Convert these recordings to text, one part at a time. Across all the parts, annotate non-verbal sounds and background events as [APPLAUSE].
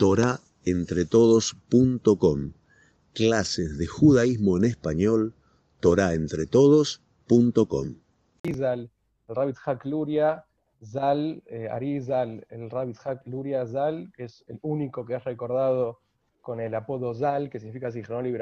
torahentretodos.com. Clases de judaísmo en español, torahentretodos.com. Zal, el Rabbit Luria, Zal, eh, Ari Zal, el Rabbit Hack Luria Zal, que es el único que has recordado con el apodo Zal, que significa Sichron y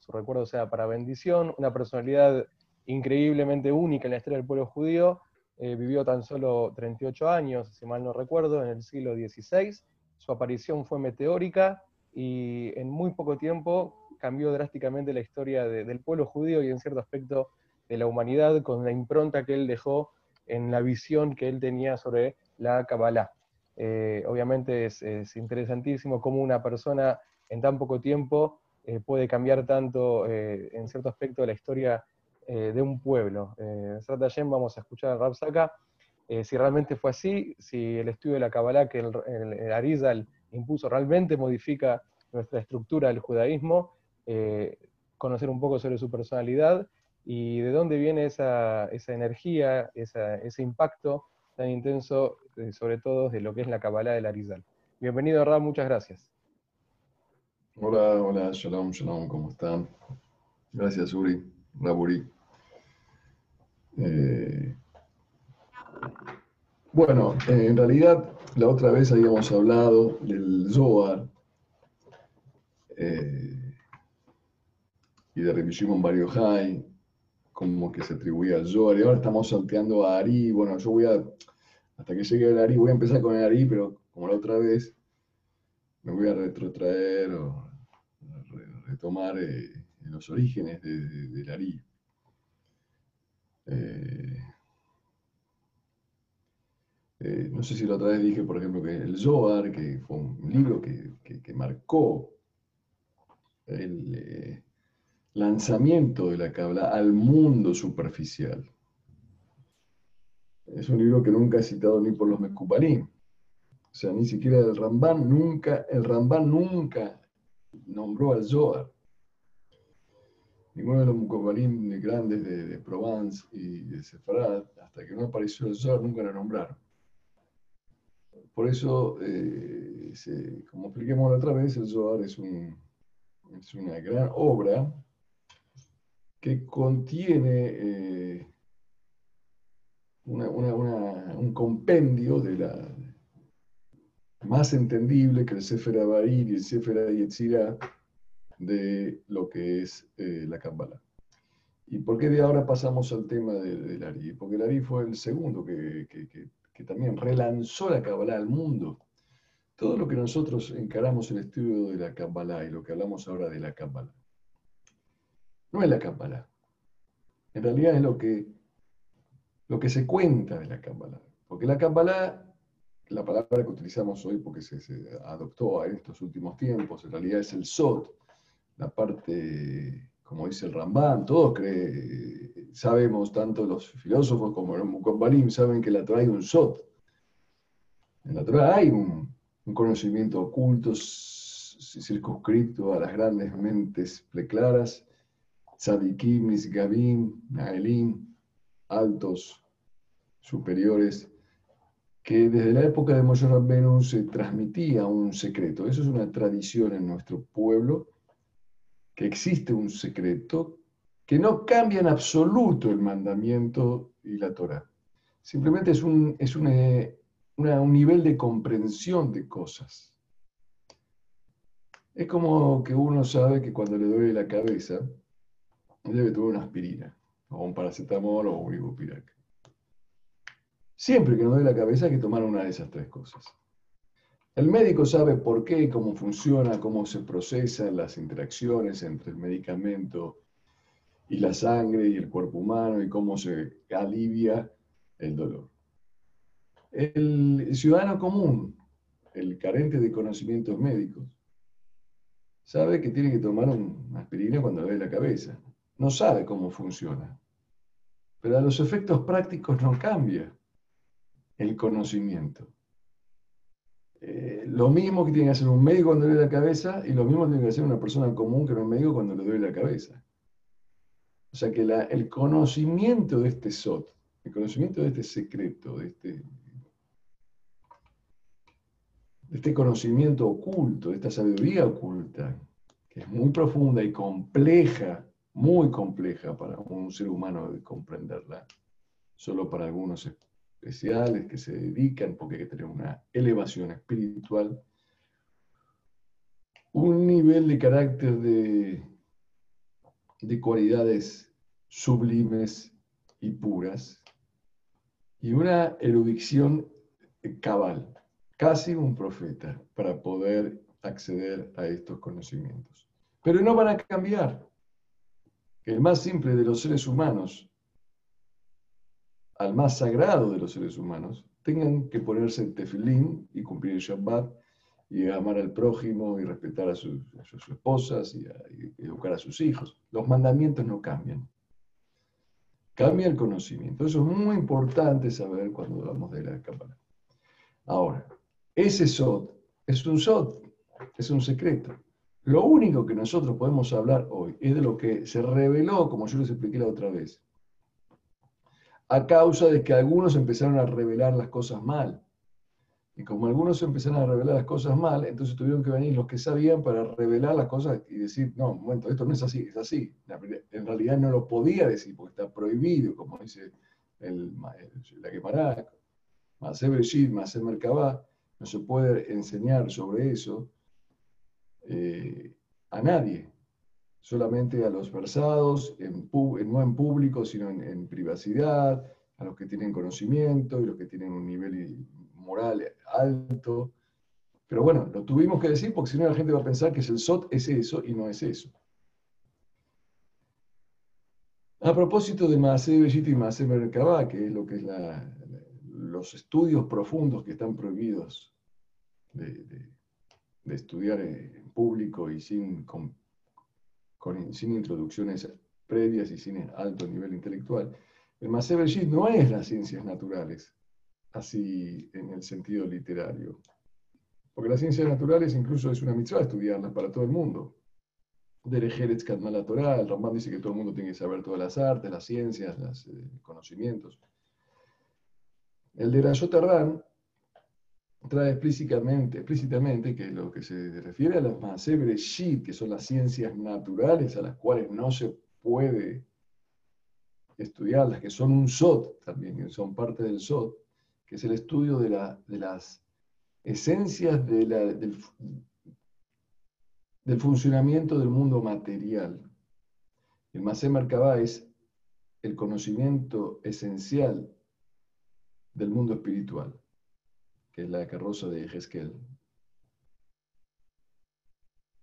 su recuerdo sea para bendición, una personalidad increíblemente única en la historia del pueblo judío, eh, vivió tan solo 38 años, si mal no recuerdo, en el siglo XVI, su aparición fue meteórica y en muy poco tiempo cambió drásticamente la historia del pueblo judío y en cierto aspecto de la humanidad con la impronta que él dejó en la visión que él tenía sobre la Kabbalah. Eh, obviamente es, interesantísimo cómo una persona en tan poco tiempo eh, puede cambiar tanto en cierto aspecto la historia eh, de un pueblo. Eh, vamos a escuchar a Rab Saka, eh, si realmente fue así, si el estudio de la Kabbalah que el, Arizal impuso realmente modifica nuestra estructura del judaísmo, eh, conocer un poco sobre su personalidad y de dónde viene esa, energía, ese impacto tan intenso, sobre todo de lo que es la Kabbalah del Arizal. Bienvenido, Rab, muchas gracias. Hola, hola, shalom, shalom, ¿cómo están? Gracias, Uri, Raburi. Eh, bueno, en realidad la otra vez habíamos hablado del Zohar eh, y de Rabbi Shimon Bar como que se atribuía al Zohar, y ahora estamos salteando a Ari. Bueno, yo voy a, hasta que llegue el Ari, voy a empezar con el Ari, pero como la otra vez, me voy a retrotraer o retomar eh, los orígenes del Ari. Eh, eh, no sé si la otra vez dije, por ejemplo, que el Zohar, que fue un libro que, marcó el eh, lanzamiento de la cabla al mundo superficial. Es un libro que nunca he citado ni por los Mekubalim. O sea, ni siquiera el Ramban nunca, el Ramban nunca nombró al Zohar. Ninguno de los Mukobalim grandes de, Provence y de Sefarad, hasta que no apareció el Zohar, nunca lo nombraron. Por eso, eh, como expliquemos la otra vez, el Zohar es, una gran obra que contiene eh, un compendio de la más entendible que el Sefer Abair y el Sefer Yetzirah de lo que es eh, la Kabbalah. ¿Y por qué de ahora pasamos al tema del Ari? Porque el Ari fue el segundo que, también relanzó la Kabbalah al mundo. Todo lo que nosotros encaramos el estudio de la Kabbalah y lo que hablamos ahora de la Kabbalah, no es la Kabbalah. En realidad es lo que, lo que se cuenta de la Kabbalah. Porque la Kabbalah, la palabra que utilizamos hoy porque se, se adoptó en estos últimos tiempos, en realidad es el Sot, la parte, como dice el Rambán, todos sabemos, tanto los filósofos como los Mukombarim, saben que la Torah hay un Sot. En la Torah hay un, conocimiento oculto, circunscrito a las grandes mentes preclaras, tzadikim, misgabim, naelim, altos, superiores, que desde la época de Moshe Rabbenu se transmitía un secreto. Eso es una tradición en nuestro pueblo existe un secreto que no cambia en absoluto el mandamiento y la Torah. Simplemente es un, es eh, un nivel de comprensión de cosas. Es como que uno sabe que cuando le duele la cabeza, debe tomar una aspirina, o un paracetamol o un ibupirac. Siempre que nos duele la cabeza hay que tomar una de esas tres cosas. El médico sabe por qué, cómo funciona, cómo se procesan las interacciones entre el medicamento y la sangre y el cuerpo humano y cómo se alivia el dolor. El ciudadano común, el carente de conocimientos médicos, sabe que tiene que tomar una aspirina cuando le duele la cabeza. No sabe cómo funciona. Pero a los efectos prácticos no cambia el conocimiento. Eh, lo mismo que tiene que hacer un médico cuando le duele la cabeza y lo mismo tiene que hacer una persona común que no es médico cuando le duele la cabeza. O sea que el conocimiento de este SOT, el conocimiento de este secreto, de este, este conocimiento oculto, de esta sabiduría oculta, que es muy profunda y compleja, muy compleja para un ser humano de comprenderla, solo para algunos especiales que se dedican, porque hay que tener una elevación espiritual, un nivel de carácter de, de cualidades sublimes y puras, y una erudición cabal casi un profeta para poder acceder a estos conocimientos. Pero no van a cambiar. El más simple de los seres humanos, al más sagrado de los seres humanos, tengan que ponerse el tefilín y cumplir el Shabbat y amar al prójimo y respetar a sus, esposas y, educar a sus hijos. Los mandamientos no cambian. Cambia el conocimiento. Eso es muy importante saber cuando hablamos de la cámara. Ahora, ese Sod es un Sod, es un secreto. Lo único que nosotros podemos hablar hoy es de lo que se reveló, como yo les expliqué la otra vez, a causa de que algunos empezaron a revelar las cosas mal. Y como algunos empezaron a revelar las cosas mal, entonces tuvieron que venir los que sabían para revelar las cosas y decir, no, un esto no es así, es así. En realidad no lo podía decir porque está prohibido, como dice el, la Gemara, Masé Breshit, no se puede enseñar sobre eso eh, a nadie, solamente a los versados, en, no en público, sino en, privacidad, a los que tienen conocimiento y los que tienen un nivel moral alto. Pero bueno, lo tuvimos que decir porque si no la gente va a pensar que el SOT es eso y no es eso. A propósito de Maasé Bellita y Maasé Merkabah, que es lo que es los estudios profundos que están prohibidos de, estudiar en público y sin, sin introducciones previas y sin alto nivel intelectual. El Masebershit no es las ciencias naturales, así en el sentido literario. Porque las ciencias naturales incluso es una mitzvah estudiarlas para todo el mundo. Derejeretz Kadmala Torah, el Rambam dice que todo el mundo tiene que saber todas las artes, las ciencias, los eh, conocimientos. El de Rayot trae explícitamente, explícitamente que lo que se refiere a las Maasebre Shit, que son las ciencias naturales a las cuales no se puede estudiar, las que son un SOT también, son parte del SOT, que es el estudio de, las esencias del, del, funcionamiento del mundo material. El Masé Merkabah es el conocimiento esencial del mundo espiritual que es la carroza de Hezkel.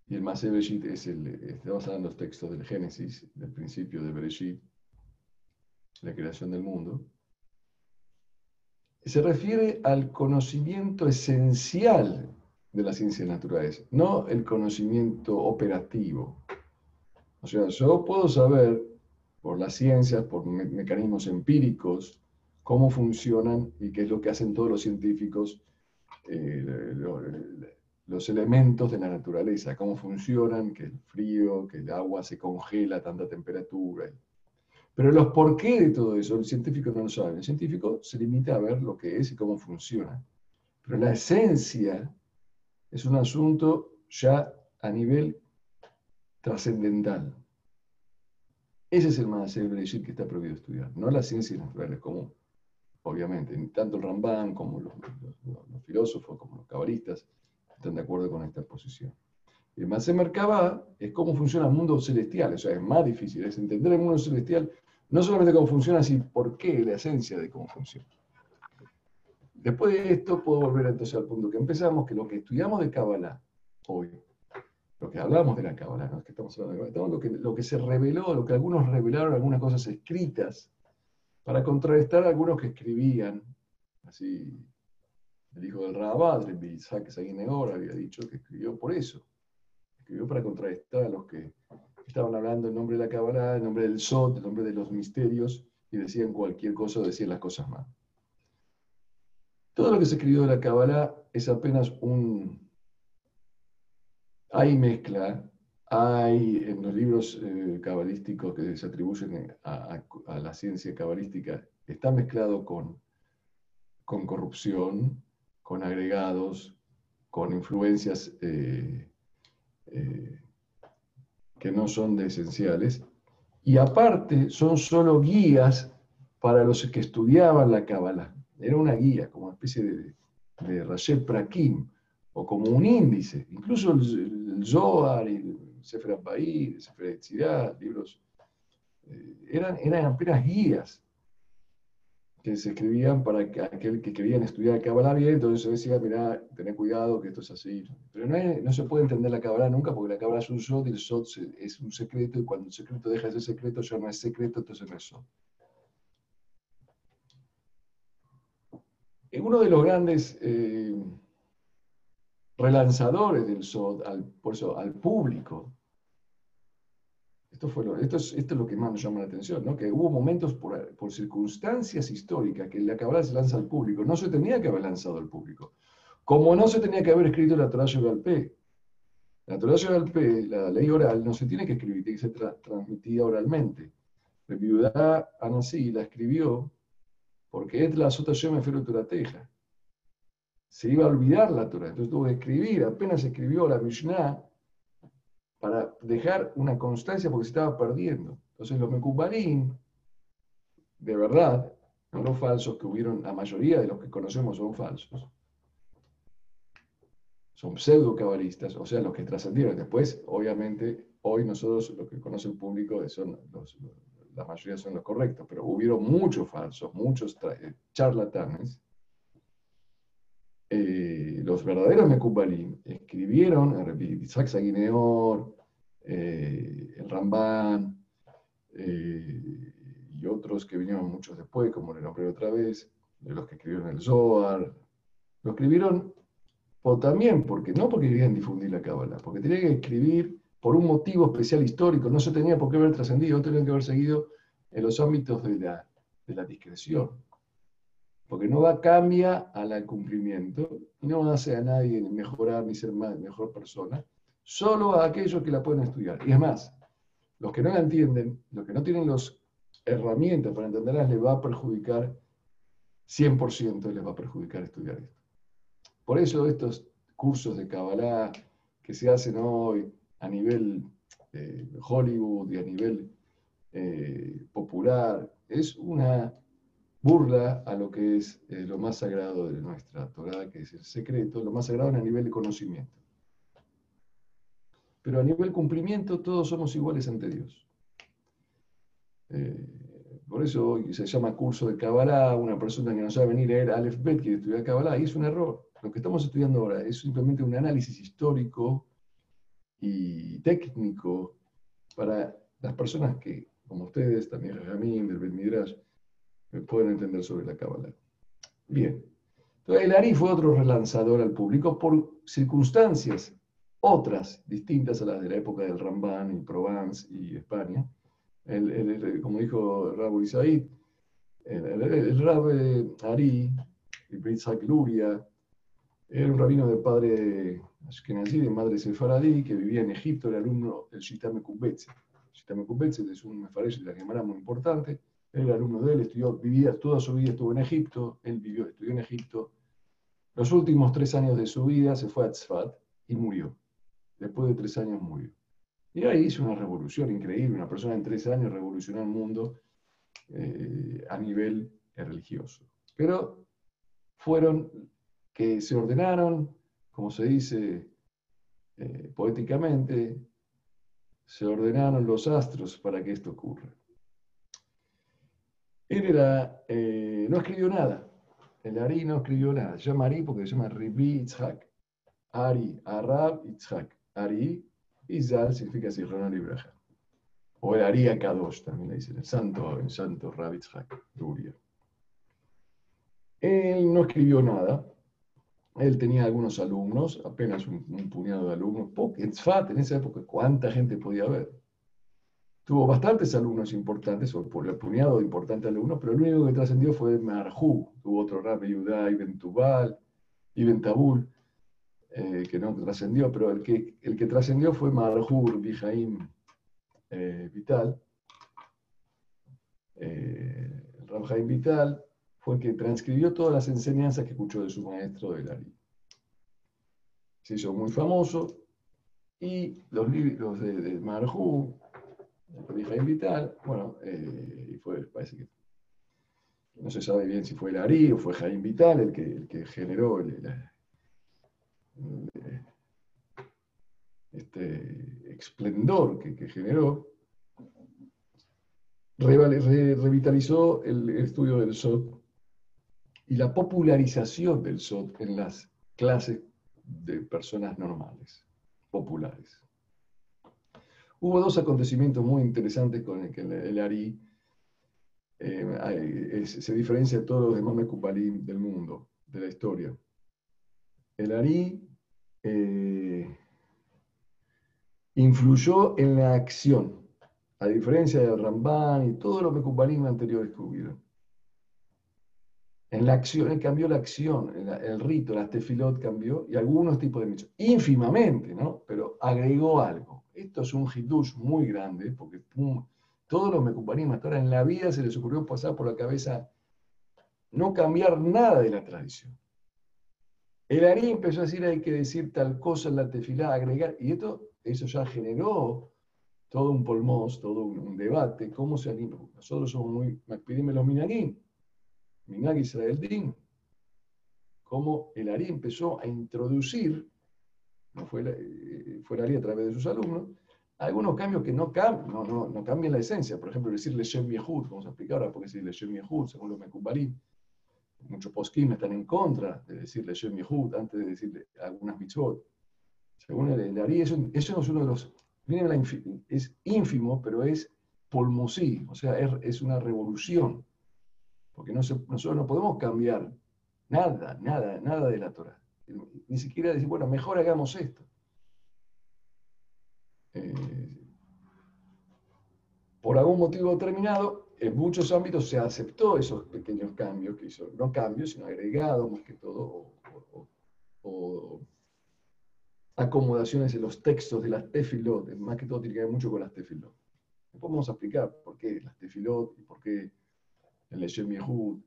Y el Masé Bereshit es el, estamos hablando de los textos del Génesis, del principio de Bereshit, la creación del mundo. Se refiere al conocimiento esencial de las ciencias naturales, no el conocimiento operativo. O sea, yo puedo saber por las ciencias, por mecanismos empíricos, cómo funcionan y qué es lo que hacen todos los científicos, eh, los elementos de la naturaleza, cómo funcionan, que el frío, que el agua se congela a tanta temperatura. Pero los por qué de todo eso, el científico no lo sabe. El científico se limita a ver lo que es y cómo funciona. Pero la esencia es un asunto ya a nivel trascendental. Ese es el más que está prohibido estudiar, no las ciencias naturales como obviamente, tanto el Rambán como los, filósofos, como los cabalistas, están de acuerdo con esta posición. El Masé Merkabah es cómo funciona el mundo celestial, o sea, es más difícil, es entender el mundo celestial, no solamente cómo funciona, sino por qué, la esencia de cómo funciona. Después de esto, puedo volver entonces al punto que empezamos, que lo que estudiamos de Kabbalah hoy, lo que hablamos de la Kabbalah, ¿no? que estamos hablando de lo que, lo que se reveló, lo que algunos revelaron, algunas cosas escritas, para contrarrestar a algunos que escribían, así el hijo del Rabad, Isaac Saguinegor, había dicho que escribió por eso, escribió para contrarrestar a los que estaban hablando en nombre de la Kabbalah, en nombre del Sot, en nombre de los misterios, y decían cualquier cosa decían las cosas mal. Todo lo que se escribió de la Kabbalah es apenas un... Hay mezcla hay en los libros eh, cabalísticos que se atribuyen a, la ciencia cabalística, está mezclado con, con corrupción, con agregados, con influencias eh, que no son de esenciales, y aparte son solo guías para los que estudiaban la Kabbalah. Era una guía, como una especie de, de Prakim, o como un índice. Incluso el, Zohar, el Sefer Abbaí, Sefer Etzirah, libros, eh, eran, eran apenas guías que se escribían para aquel que querían estudiar Kabbalah bien, entonces se decía, mira, tené cuidado que esto es así. Pero no, no se puede entender la Kabbalah nunca porque la Kabbalah es un Sod y el Sod es un secreto y cuando el secreto deja de ser secreto ya no es secreto, entonces no es Sod. Uno de los grandes eh, relanzadores del SOD, al, por eso, al público, esto, fue lo, esto, es, esto es lo que más nos llama la atención, ¿no? que hubo momentos por, por circunstancias históricas que la Kabbalah se lanza al público, no se tenía que haber lanzado al público, como no se tenía que haber escrito la Torah P. La Torah P, la ley oral, no se tiene que escribir, tiene que ser transmitida oralmente. La viuda Anasí la escribió porque es la Sota Shema Turateja. Se iba a olvidar la Torah, entonces tuvo que escribir, apenas escribió la Mishnah para dejar una constancia porque se estaba perdiendo. Entonces los Mekubarim, de verdad, no los falsos que hubieron, la mayoría de los que conocemos son falsos. Son pseudo cabalistas, o sea, los que trascendieron. Después, obviamente, hoy nosotros, lo que conoce el público, son los la mayoría son los correctos, pero hubieron muchos falsos, muchos eh, charlatanes. Eh, los verdaderos Mekubalim escribieron, Isaac Saguineor, eh, el Ramban y otros que vinieron muchos después, como le nombré otra vez, de los que escribieron el Zohar, lo escribieron también porque, no porque querían difundir la Cábala, porque tenían que escribir por un motivo especial histórico, no se tenía por qué haber trascendido, tenían que haber seguido en los ámbitos de la discreción. Porque no va cambia al cumplimiento y no hace a nadie mejorar ni ser más, mejor persona, solo a aquellos que la pueden estudiar. Y es más, los que no la entienden, los que no tienen las herramientas para entenderla, les va a perjudicar, 100% les va a perjudicar estudiar esto. Por eso estos cursos de Kabbalah que se hacen hoy, a nivel eh, Hollywood y a nivel eh, popular, es una burla a lo que es eh, lo más sagrado de nuestra Torah, que es el secreto, lo más sagrado a nivel de conocimiento. Pero a nivel cumplimiento todos somos iguales ante Dios. por eso hoy se llama curso de Kabbalah, una persona que no sabe venir a leer Aleph Bet, quiere estudiar Kabbalah, y es un error. Lo que estamos estudiando ahora es simplemente un análisis histórico y técnico para las personas que, como ustedes, también Jamín, del Ben Midrash, pueden entender sobre la Kabbalah. Bien. Entonces, el Ari fue otro relanzador al público por circunstancias otras, distintas a las de la época del Ramban y Provence y España. El, como dijo Rabo Isaid, el, el, Rab Ari, Yitzhak Luria, era un rabino de padre Ashkenazi, de madre sefaradí, que vivía en Egipto, era alumno del Shitame Kubetze. Shitame Kubetze es un mefaresh de la Gemara muy importante. Era alumno de él, estudió, vivía toda su vida, estuvo en Egipto, él vivió, estudió en Egipto. Los últimos tres años de su vida se fue a Tzfat y murió. Después de tres años murió. Y ahí hizo una revolución increíble. Una persona en tres años revolucionó el mundo eh, a nivel religioso. Pero fueron que se ordenaron, como se dice eh, poéticamente, se ordenaron los astros para que esto ocurra. Él era, eh, no escribió nada, el Ari no escribió nada, se llama Ari porque se llama Ribi Itzhak, Ari, Arab Itzhak, Ari, Izal significa Ronald Ibrahim. O el Ari Akadosh también le dicen, el santo, el santo Rab Itzhak, Él no escribió nada, él tenía algunos alumnos, apenas un, puñado de alumnos. En Tzfat, en esa época, ¿cuánta gente podía haber? Tuvo bastantes alumnos importantes, o por el puñado de importantes alumnos, pero el único que trascendió fue Marjú. Tuvo otro rabbi Yudá, Ibn Tubal, Ibn Tabul, eh, que no trascendió, pero el que, el que trascendió fue Marjú, Bijaim eh, Vital. Eh, Vital, fue el que transcribió todas las enseñanzas que escuchó de su maestro de Ari. se hizo muy famoso, y los libros de, de Marjú, de Jaime Vital, bueno, eh, y fue, parece que no se sabe bien si fue el o fue Jaime Vital el que, generó el, este esplendor que, generó, revitalizó el, estudio del SOT y la popularización del SOT en las clases de personas normales, populares. Hubo dos acontecimientos muy interesantes con el que el, Ari eh, se diferencia de todos los demás Mekubalim del mundo, de la historia. El Ari eh, influyó en la acción, a diferencia del Ramban y todos los Mekubalim anteriores que hubieron. En la acción, él cambió la acción, el, rito, la tefilot cambió y algunos tipos de mitzvot. Ínfimamente, ¿no? Pero agregó algo. Esto es un hidush muy grande porque todos los Mekubalim hasta ahora en la vida se les ocurrió pasar por la cabeza no cambiar nada de la tradición. El Ari empezó a decir hay que decir tal cosa en la tefilá, agregar, y esto, eso ya generó todo un polmos, todo un, debate, cómo se anima. Nosotros somos muy, pídeme los minagim, minag Israel Din, cómo el Ari empezó a introducir, no fue, eh, fue el Ari a través de sus alumnos, algunos cambios que no, cambian, no, no, no cambian la esencia. Por ejemplo, decirle Shem Yehud, vamos a explicar ahora por qué decirle Shem Yehud, según los Mekubalim muchos poskim están en contra de decirle Shem Yehud antes de decirle algunas mitzvot. Según el, Ari, eso, eso, es uno de los. Es ínfimo, pero es polmosí, o sea, es, una revolución. Porque no nosotros no podemos cambiar nada, nada, nada de la Torah. Ni siquiera decir, bueno, mejor hagamos esto. Eh, por algún motivo determinado, en muchos ámbitos se aceptó esos pequeños cambios que hizo, no cambios, sino agregados más que todo, o, acomodaciones en los textos de las tefilot, más que todo tiene que ver mucho con las tefilot. Después vamos explicar por qué las tefilot y por qué el Leshem Yehud.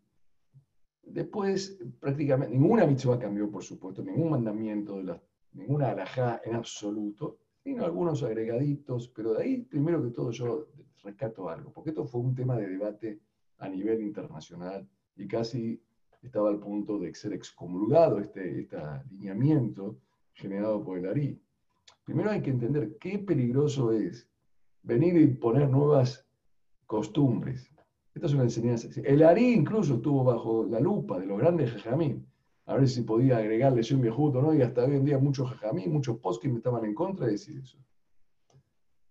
Después, prácticamente, ninguna mitzvah cambió, por supuesto, ningún mandamiento, de la, ninguna alajá en absoluto, sino algunos agregaditos, pero de ahí, primero que todo, yo rescato algo, porque esto fue un tema de debate a nivel internacional y casi estaba al punto de ser excomulgado este, este alineamiento generado por el ARI. Primero hay que entender qué peligroso es venir y poner nuevas costumbres. Esta es una enseñanza. El ARI incluso estuvo bajo la lupa de los grandes jajamín, a ver si podía agregarle un viejuto no, y hasta hoy en día muchos jajamín, muchos que estaban en contra de decir eso.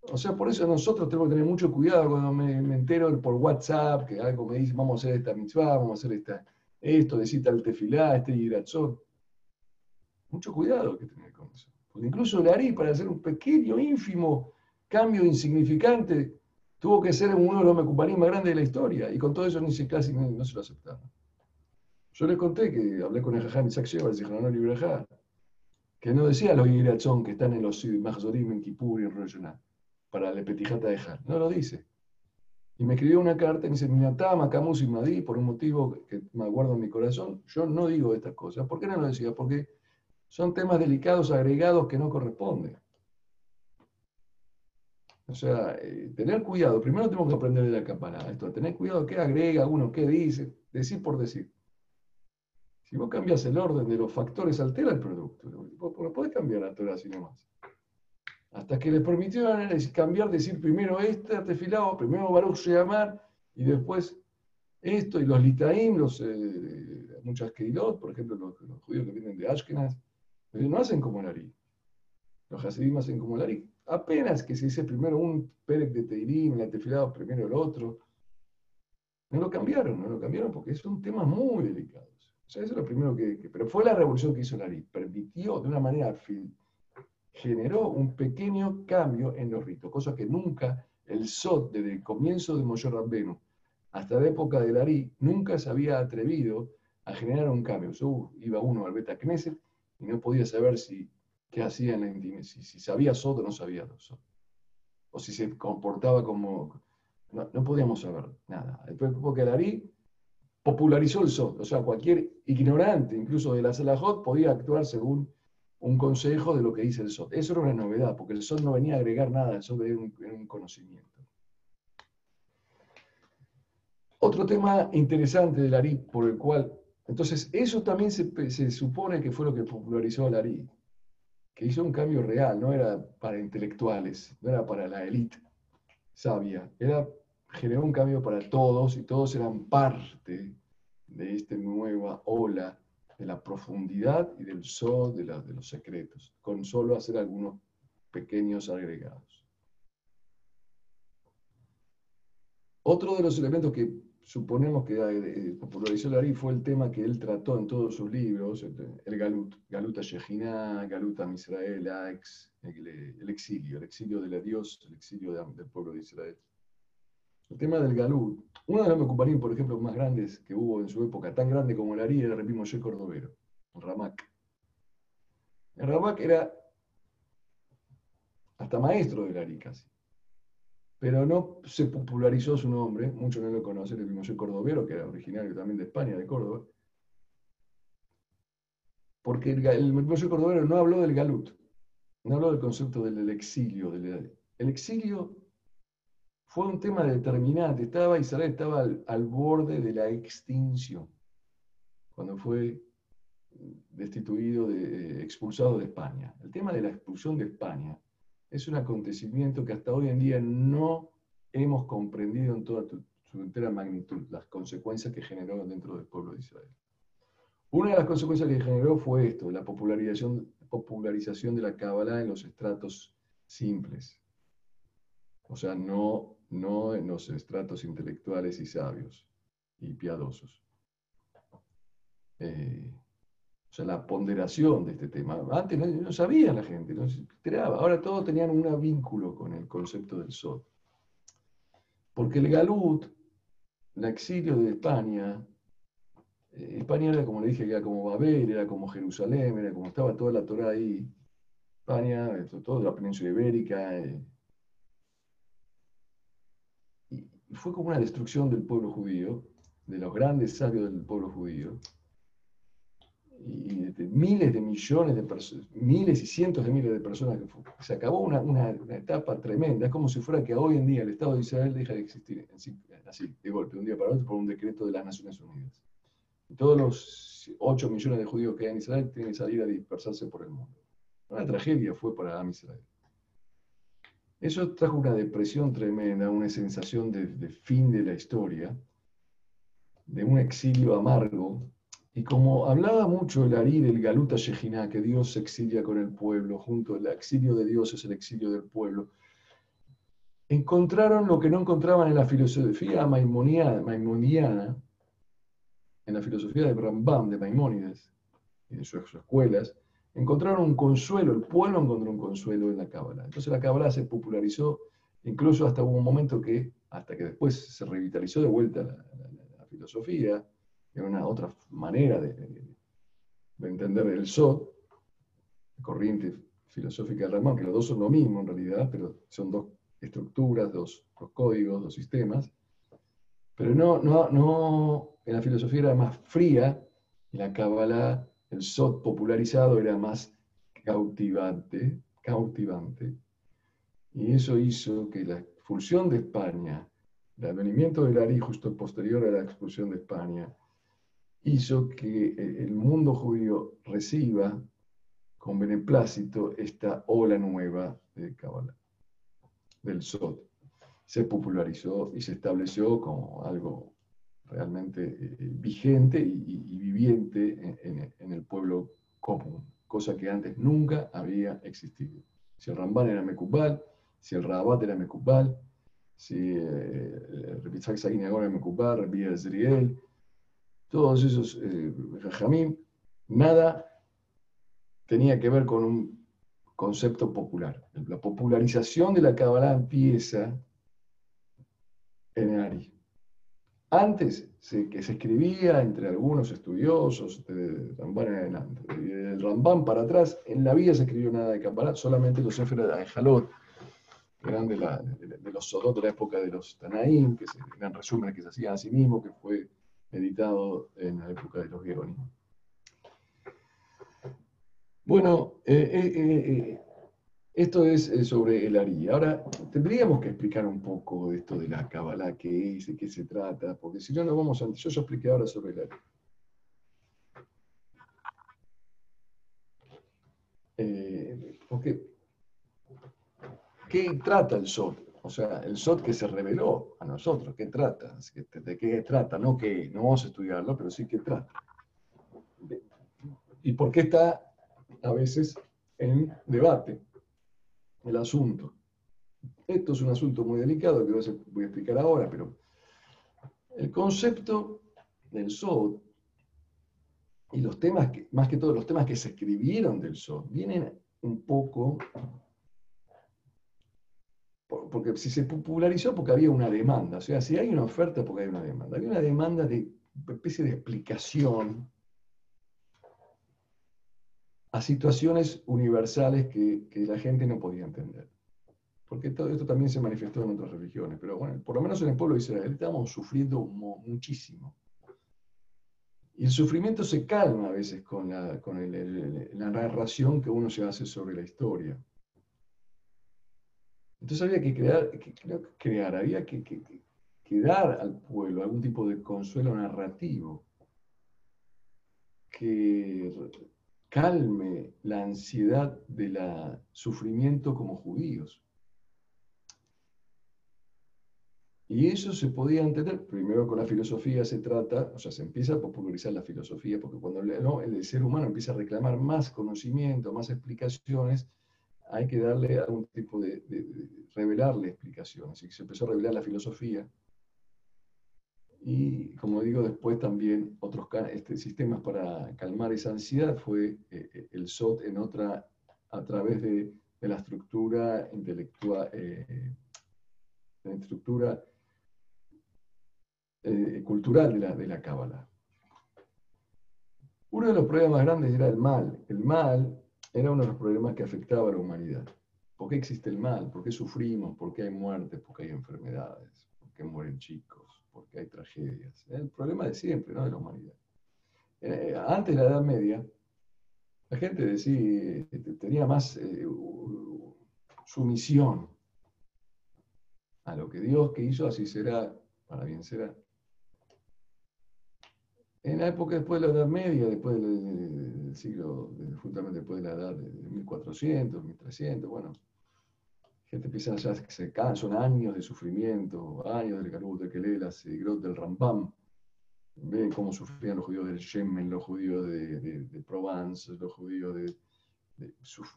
O sea, por eso nosotros tenemos que tener mucho cuidado cuando me, entero por WhatsApp que algo me dice, vamos a hacer esta mitzvah, vamos a hacer esta, esto, decir tal tefilá, este yirazón. Mucho cuidado que tener con eso. Porque incluso le harí para hacer un pequeño, ínfimo cambio insignificante, tuvo que ser uno de los mecuparín más grandes de la historia. Y con todo eso ni se casi no, se lo aceptaron. Yo les conté que hablé con el Jajam Isaac Sheva, el no Libraja, que no decía los yirazón que están en los Mahzorim, en Kippur y en Rosh para la petijata de dejar. No lo dice. Y me escribió una carta y me dice, Minatama, Camus y Madrid, por un motivo que me aguardo en mi corazón, yo no digo estas cosas. ¿Por qué no lo decía? Porque son temas delicados agregados que no corresponden. O sea, eh, tener cuidado. Primero tenemos que aprender de la campana. Esto, tener cuidado qué agrega uno, qué dice, decir por decir. Si vos cambias el orden de los factores, altera el producto. No podés cambiar la Torah así nomás hasta que les permitieron cambiar, decir primero este tefilado, primero Baruch Sheamar, y después esto, y los litaim, los, eh, muchas keilot, por ejemplo, los, judíos que vienen de Ashkenaz, no hacen como el Ari. Los hasidim hacen como el Ari. Apenas que se dice primero un Perek de Teirim, el tefilado primero el otro. No lo cambiaron, no lo cambiaron porque son temas muy delicados. O sea, eso es lo primero que, Pero fue la revolución que hizo el Ari. Permitió de una manera generó un pequeño cambio en los ritos, cosa que nunca el Sot, desde el comienzo de Moshe Rabbenu hasta la época de Larí, nunca se había atrevido a generar un cambio. Yo iba uno al Beta Knesset y no podía saber si qué hacía en la intimidad, si, sabía Sot o no sabía Sot. O si se comportaba como... No, podíamos saber nada. Después, porque Larí popularizó el Sot, o sea, cualquier ignorante, incluso de la Salahot, podía actuar según un consejo de lo que dice el SOT. Eso era una novedad, porque el SOT no venía a agregar nada, el SOT venía un, un conocimiento. Otro tema interesante del ARI, por el cual, entonces, eso también se, supone que fue lo que popularizó el ARI, que hizo un cambio real, no era para intelectuales, no era para la élite sabia, era, generó un cambio para todos y todos eran parte de esta nueva ola de la profundidad y del sol de, de los secretos, con solo hacer algunos pequeños agregados. Otro de los elementos que suponemos que eh, popularizó Larry fue el tema que él trató en todos sus libros, el Galut, Galuta Shejiná, Galuta Misrael, el, exilio, el exilio de la Dios, el exilio del pueblo de Israel. El tema del Galut, uno de los Mekuparim, por ejemplo, más grandes que hubo en su época, tan grande como el Ari, era el Moshe Cordovero, el Ramak. El Ramak era hasta maestro del Ari casi. Pero no se popularizó su nombre, muchos no lo conocen, el Moshe Cordovero, que era originario también de España, de Córdoba. Porque el, el Moshe Cordovero no habló del Galut, no habló del concepto del, exilio. el exilio fue un tema determinante. Estaba Israel estaba al, borde de la extinción cuando fue destituido, de, expulsado de España. El tema de la expulsión de España es un acontecimiento que hasta hoy en día no hemos comprendido en toda su entera magnitud, las consecuencias que generó dentro del pueblo de Israel. Una de las consecuencias que generó fue esto, la popularización, popularización de la Kabbalah en los estratos simples. O sea, no no en los estratos intelectuales y sabios y piadosos. Eh, o sea, la ponderación de este tema. Antes no, sabía la gente, no se enteraba. Ahora todos tenían un vínculo con el concepto del sol. Porque el Galut, el exilio de España, eh, España era como le dije, era como Babel, era como Jerusalén, era como estaba toda la Torah ahí. España, toda la península ibérica, eh, fue como una destrucción del pueblo judío, de los grandes sabios del pueblo judío, y de miles de millones de personas, miles y cientos de miles de personas que se acabó una, una, etapa tremenda, es como si fuera que hoy en día el Estado de Israel deja de existir, así, de golpe, de un día para otro, por un decreto de las Naciones Unidas. Y todos los 8 millones de judíos que hay en Israel tienen que salir a dispersarse por el mundo. Una tragedia fue para Israel. Eso trajo una depresión tremenda, una sensación de, fin de la historia, de un exilio amargo. Y como hablaba mucho el Ari del Galuta Shejiná, que Dios se exilia con el pueblo, junto al exilio de Dios es el exilio del pueblo, encontraron lo que no encontraban en la filosofía maimoniana, en la filosofía de Rambam, de Maimónides, en sus escuelas, encontraron un consuelo, el pueblo encontró un consuelo en la Cábala. Entonces la Cábala se popularizó, incluso hasta hubo un momento que, hasta que después se revitalizó de vuelta la, filosofía, era una otra manera de, entender el SOT, la corriente filosófica de Ramón, que los dos son lo mismo en realidad, pero son dos estructuras, dos, códigos, dos sistemas. Pero no, no, no, en la filosofía era más fría, y la Cábala el SOT popularizado era más cautivante, cautivante, y eso hizo que la expulsión de España, el advenimiento del Ari justo posterior a la expulsión de España, hizo que eh, el mundo judío reciba con beneplácito esta ola nueva de Kabbalah, del SOT. Se popularizó y se estableció como algo realmente eh, vigente y, viviente en, el pueblo común, cosa que antes nunca había existido. Si el Ramban era Mekubal, si el Rabat era Mekubal, si eh, Repitzak Sagin ahora era Mekubal, Rabbi Ezriel, todos esos eh, nada tenía que ver con un concepto popular. La popularización de la Kabbalah empieza en Ari. Antes que se escribía entre algunos estudiosos de Rambán adelante. del Rambán para atrás, en la vida se escribió nada de Kabbalah, solamente los Sefer de Jalot, que eran de, los Sodot de la época de los Tanaim, que eran resúmenes que se hacían a sí mismos, que fue editado en la época de los Geronim. Bueno, eh, esto es sobre el Ari. Ahora, tendríamos que explicar un poco esto de la Kabbalah, qué es, de qué se trata, porque si no, no vamos a... Yo ya expliqué ahora sobre el Ari. Eh, ¿qué trata el SOT? O sea, el SOT que se reveló a nosotros, ¿qué trata? ¿De qué trata? No que no vamos a estudiarlo, pero sí que trata. ¿Y por qué está a veces en debate? el asunto. Esto es un asunto muy delicado que voy a explicar ahora, pero el concepto del SOD y los temas, que, más que todos los temas que se escribieron del SOD, vienen un poco, porque si se popularizó porque había una demanda, o sea, si hay una oferta porque hay una demanda, hay una demanda de especie de explicación a situaciones universales que, la gente no podía entender. Porque todo esto también se manifestó en otras religiones, pero bueno, por lo menos en el pueblo de Israel estamos sufriendo muchísimo. Y el sufrimiento se calma a veces con la, con la narración que uno se hace sobre la historia. Entonces había que crear, había que, dar al pueblo algún tipo de consuelo narrativo que calme la ansiedad del sufrimiento como judíos. Y eso se podía entender, primero con la filosofía se trata, o sea, se empieza a popularizar la filosofía, porque cuando el ser humano empieza a reclamar más conocimiento, más explicaciones, hay que darle algún tipo de, revelarle explicaciones. Y se empezó a revelar la filosofía, y como digo, después también otros este, sistemas para calmar esa ansiedad fue eh, eh, el SOT en otra, a través de, la estructura intelectual, eh, la estructura cultural de la, de la. Uno de los problemas más grandes era el mal. El mal era uno de los problemas que afectaba a la humanidad. ¿Por qué existe el mal? ¿Por qué sufrimos? ¿Por qué hay muertes? ¿Por qué hay enfermedades? ¿Por qué mueren chicos? porque hay tragedias. El problema de siempre, ¿no? De la humanidad. Eh, antes de la Edad Media, la gente decía, tenía más eh, sumisión a lo que Dios que hizo, así será, para bien será. En la época después de la Edad Media, después del, siglo, justamente después de la edad de 1400, 1300, bueno, gente empieza ya se caen, son años de sufrimiento, años del Garut, de Kelelas, el Grot del Rambam. Ven cómo sufrían los judíos del Yemen, los judíos de, Provence, los judíos de,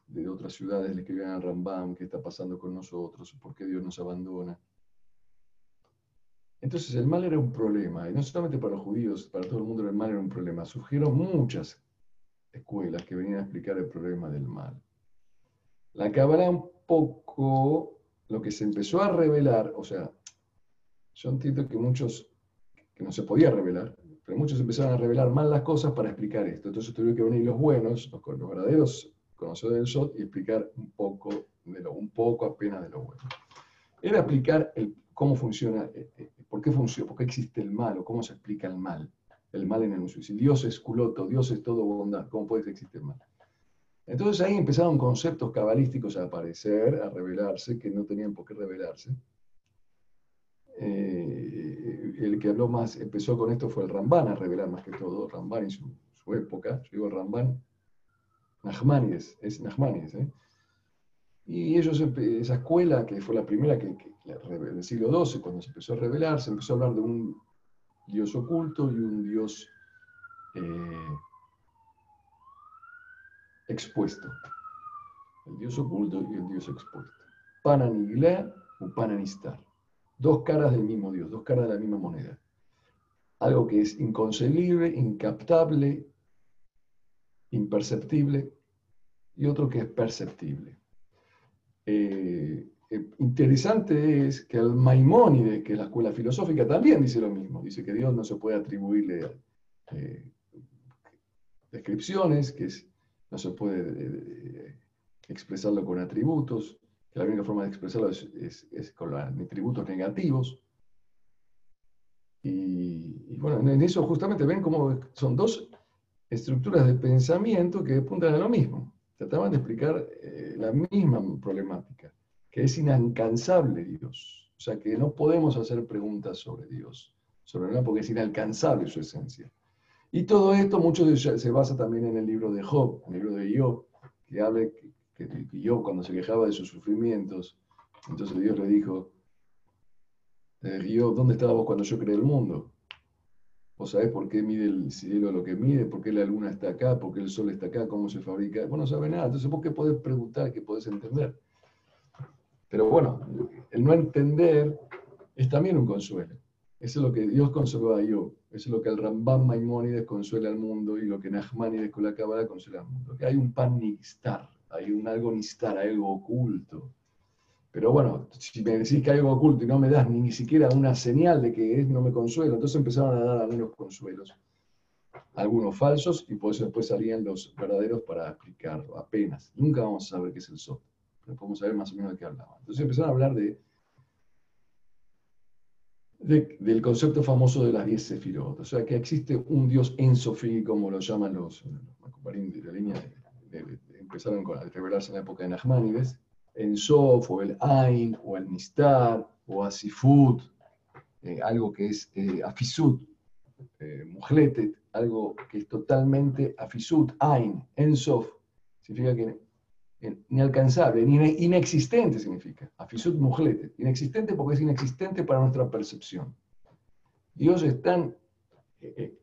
de, otras ciudades, le escribían al Rambam, qué está pasando con nosotros, por qué Dios nos abandona. Entonces el mal era un problema, y no solamente para los judíos, para todo el mundo el mal era un problema. Surgieron muchas escuelas que venían a explicar el problema del mal. La Kabbalah poco lo que se empezó a revelar, o sea, yo entiendo que muchos, que no se podía revelar, pero muchos empezaron a revelar mal las cosas para explicar esto. Entonces tuvieron que venir los buenos, los, los verdaderos conocedores del SOT y explicar un poco, de lo, un poco apenas de lo bueno. Era explicar cómo funciona, eh, eh, por qué funciona, por qué existe el mal o cómo se explica el mal. El mal en el uso. Si Dios es culoto, Dios es todo bondad, ¿cómo puede existir el mal? Entonces ahí empezaron conceptos cabalísticos a aparecer, a revelarse, que no tenían por qué revelarse. Eh, el que habló más, empezó con esto fue el Ramban a revelar más que todo, Ramban en su, época, yo digo Ramban, Nachmanides, es Nachmanides. ¿eh? Y ellos, esa escuela, que fue la primera que, del siglo XII, cuando se empezó a revelar, se empezó a hablar de un dios oculto y un dios eh, expuesto. El Dios oculto y el Dios expuesto. Pananiglea o pananistar. Dos caras del mismo Dios, dos caras de la misma moneda. Algo que es inconcebible, incaptable, imperceptible, y otro que es perceptible. Eh, eh, interesante es que el Maimónides, que es la escuela filosófica, también dice lo mismo. Dice que Dios no se puede atribuirle eh, descripciones, que no se puede expresarlo con atributos, que la única forma de expresarlo es, con atributos negativos. Y, bueno, en eso justamente ven cómo son dos estructuras de pensamiento que apuntan a lo mismo. Trataban de explicar eh, la misma problemática, que es inalcanzable Dios. O sea, que no podemos hacer preguntas sobre Dios, sobre nada, porque es inalcanzable su esencia. Y todo esto, mucho se basa también en el libro de Job, el libro de Job, que habla que, que Job cuando se quejaba de sus sufrimientos, entonces Dios le dijo, eh, Job, ¿dónde estabas cuando yo creé el mundo? ¿Vos sabés por qué mide el cielo lo que mide? ¿Por qué la luna está acá? ¿Por qué el sol está acá? ¿Cómo se fabrica? Vos no sabés nada. Entonces, ¿vos qué podés preguntar? ¿Qué podés entender? Pero bueno, el no entender es también un consuelo. Eso es lo que Dios consoló a Job. Eso es lo que el Rambam Maimónides consuela al mundo y lo que Nachmanides con la Kabbalah consuela al mundo. Que hay un pan nistar, hay un algo nistar, algo oculto pero bueno, si me decís que hay algo oculto y no me das ni, siquiera una señal de que no me consuelo, entonces empezaron a dar algunos consuelos, algunos falsos, y por eso después salían los verdaderos para explicarlo, apenas. Nunca vamos a saber qué es el sol, pero podemos saber más o menos de qué hablaba. Entonces empezaron a hablar de, del concepto famoso de las diez sefirot, o sea, que existe un Dios en Sofí, como lo llaman los, los de la línea, empezaron a revelarse en la época de Nachmanides, en Sof, o el Ain, o el Nistar, o Asifut, eh, algo que es eh, Afisut, eh, algo que es totalmente Afisut, Ain, En Sof, significa que inalcanzable, inexistente significa. Afisut Mujletet, inexistente porque es inexistente para nuestra percepción. Dios es tan eh,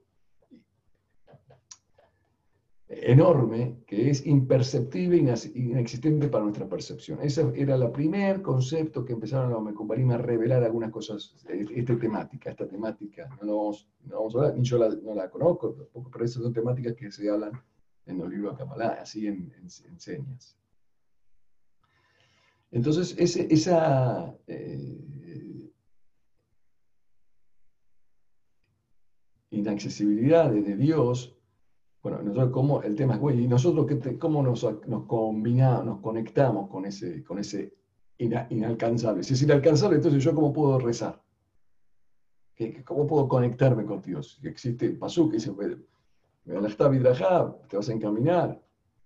enorme que es imperceptible e inexistente para nuestra percepción. Ese era el primer concepto que empezaron los Mekubarim a revelar algunas cosas, esta temática, esta temática, no, vamos a hablar, ni yo no la conozco pero esas son temáticas que se hablan en los libros de Kabbalah, así en, señas. Entonces, esa eh, inaccesibilidad de Dios bueno, nosotros cómo, el tema es, güey, ¿y nosotros cómo nos, nos combinamos, nos conectamos con ese, con ese inalcanzable? Si es inalcanzable, entonces yo cómo puedo rezar? ¿Cómo puedo conectarme con Dios? Existe el pasú que dice, te vas a encaminar,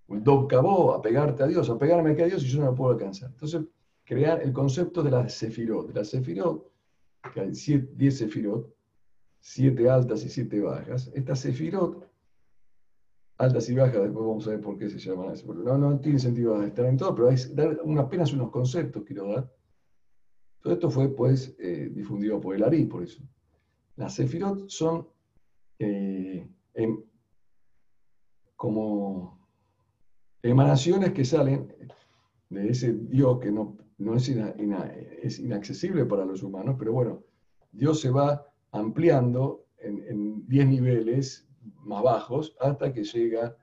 un dob cabo, a pegarte a Dios, a pegarme aquí a Dios y yo no lo puedo alcanzar. Entonces, crear el concepto de la sefirot. De la sefirot, que hay 10 sefirot, 7 altas y 7 bajas. Esta sefirot altas y bajas, después vamos a ver por qué se llaman así. No, no tiene sentido estar en todo, pero hay dar apenas unos conceptos quiero dar. Todo esto fue pues eh, difundido por el ARI, por eso. Las Sefirot son eh, em, como emanaciones que salen de ese Dios que no, es, es, inaccesible para los humanos, pero bueno, Dios se va ampliando en 10 niveles más bajos, hasta que llega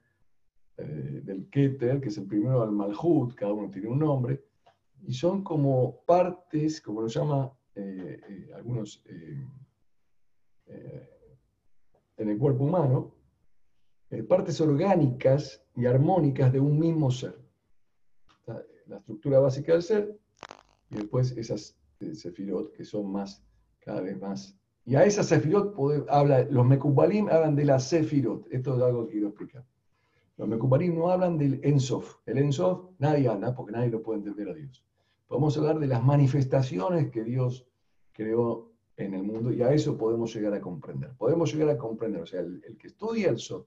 eh, del Keter, que es el primero al Malhut, cada uno tiene un nombre, y son como partes, como lo llama eh, eh, algunos en el cuerpo humano, partes orgánicas y armónicas de un mismo ser. La estructura básica del ser, y después esas sefirot que son más, cada vez más y a esa Sefirot habla, los Mekubalim hablan de la Sefirot. Esto es algo que quiero explicar. Los Mekubalim no hablan del Ensof. El Ensof nadie habla porque nadie lo puede entender a Dios. Podemos hablar de las manifestaciones que Dios creó en el mundo y a eso podemos llegar a comprender. Podemos llegar a comprender, o sea, el, que estudia el Sof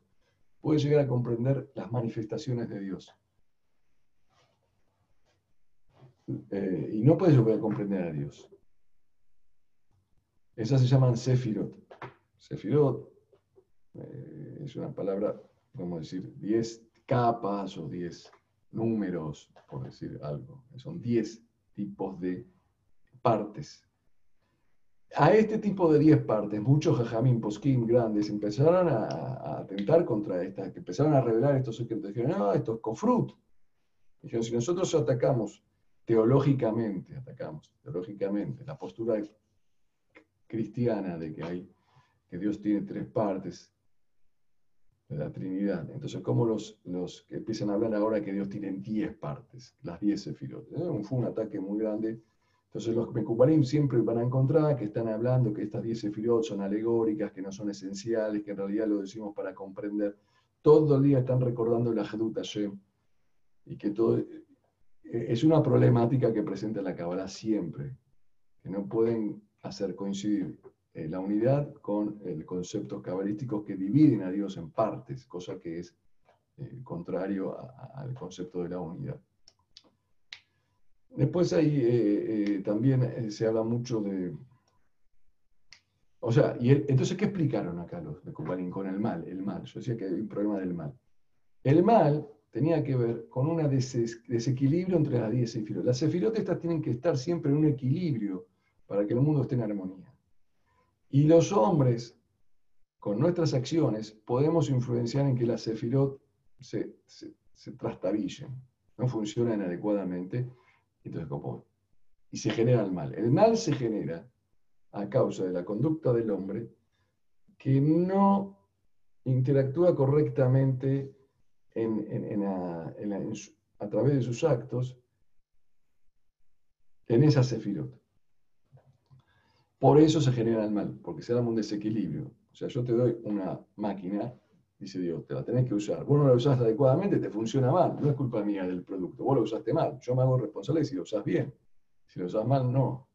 puede llegar a comprender las manifestaciones de Dios. Eh, y no puede llegar a comprender a Dios. Esas se llaman Sefirot. Sefirot eh, es una palabra, a decir, 10 capas o 10 números, por decir algo. Son 10 tipos de partes. A este tipo de 10 partes, muchos jajamín, poskim grandes empezaron a, atentar contra estas, que empezaron a revelar estos secretos. Dijeron, no, esto es cofrut. Dijeron, si nosotros atacamos teológicamente, atacamos teológicamente la postura de cristiana de que hay que Dios tiene tres partes de la Trinidad. Entonces, ¿cómo los, los que empiezan a hablar ahora que Dios tiene diez partes, las diez sefirot? Eh, fue un ataque muy grande. Entonces, los Mekubarim siempre van a encontrar que están hablando que estas diez sefirot son alegóricas, que no son esenciales, que en realidad lo decimos para comprender. Todo el día están recordando la Jedut y que todo eh, es una problemática que presenta la Kabbalah siempre, que no pueden hacer coincidir eh, la unidad con el conceptos cabalísticos que dividen a Dios en partes, cosa que es eh, contrario al concepto de la unidad. Después ahí también se habla mucho de... O sea, y entonces, ¿qué explicaron acá los de Kubalín con el mal? El mal. Yo decía que hay un problema del mal. El mal tenía que ver con un desequilibrio entre las 10 sefirot. Las sefirot estas tienen que estar siempre en un equilibrio para que el mundo esté en armonía. Y los hombres, con nuestras acciones, podemos influenciar en que las sefirot se, se, trastabillen, no funcionan adecuadamente, entonces, y se genera el mal. El mal se genera a causa de la conducta del hombre que no interactúa correctamente a través de sus actos en esa sefirot. Por eso se genera el mal, porque se da un desequilibrio. O sea, yo te doy una máquina, dice Dios, te la tenés que usar. Vos no la usaste adecuadamente, te funciona mal. No es culpa mía del producto. Vos lo usaste mal. Yo me hago responsable si lo usas bien. Si lo usas mal, no.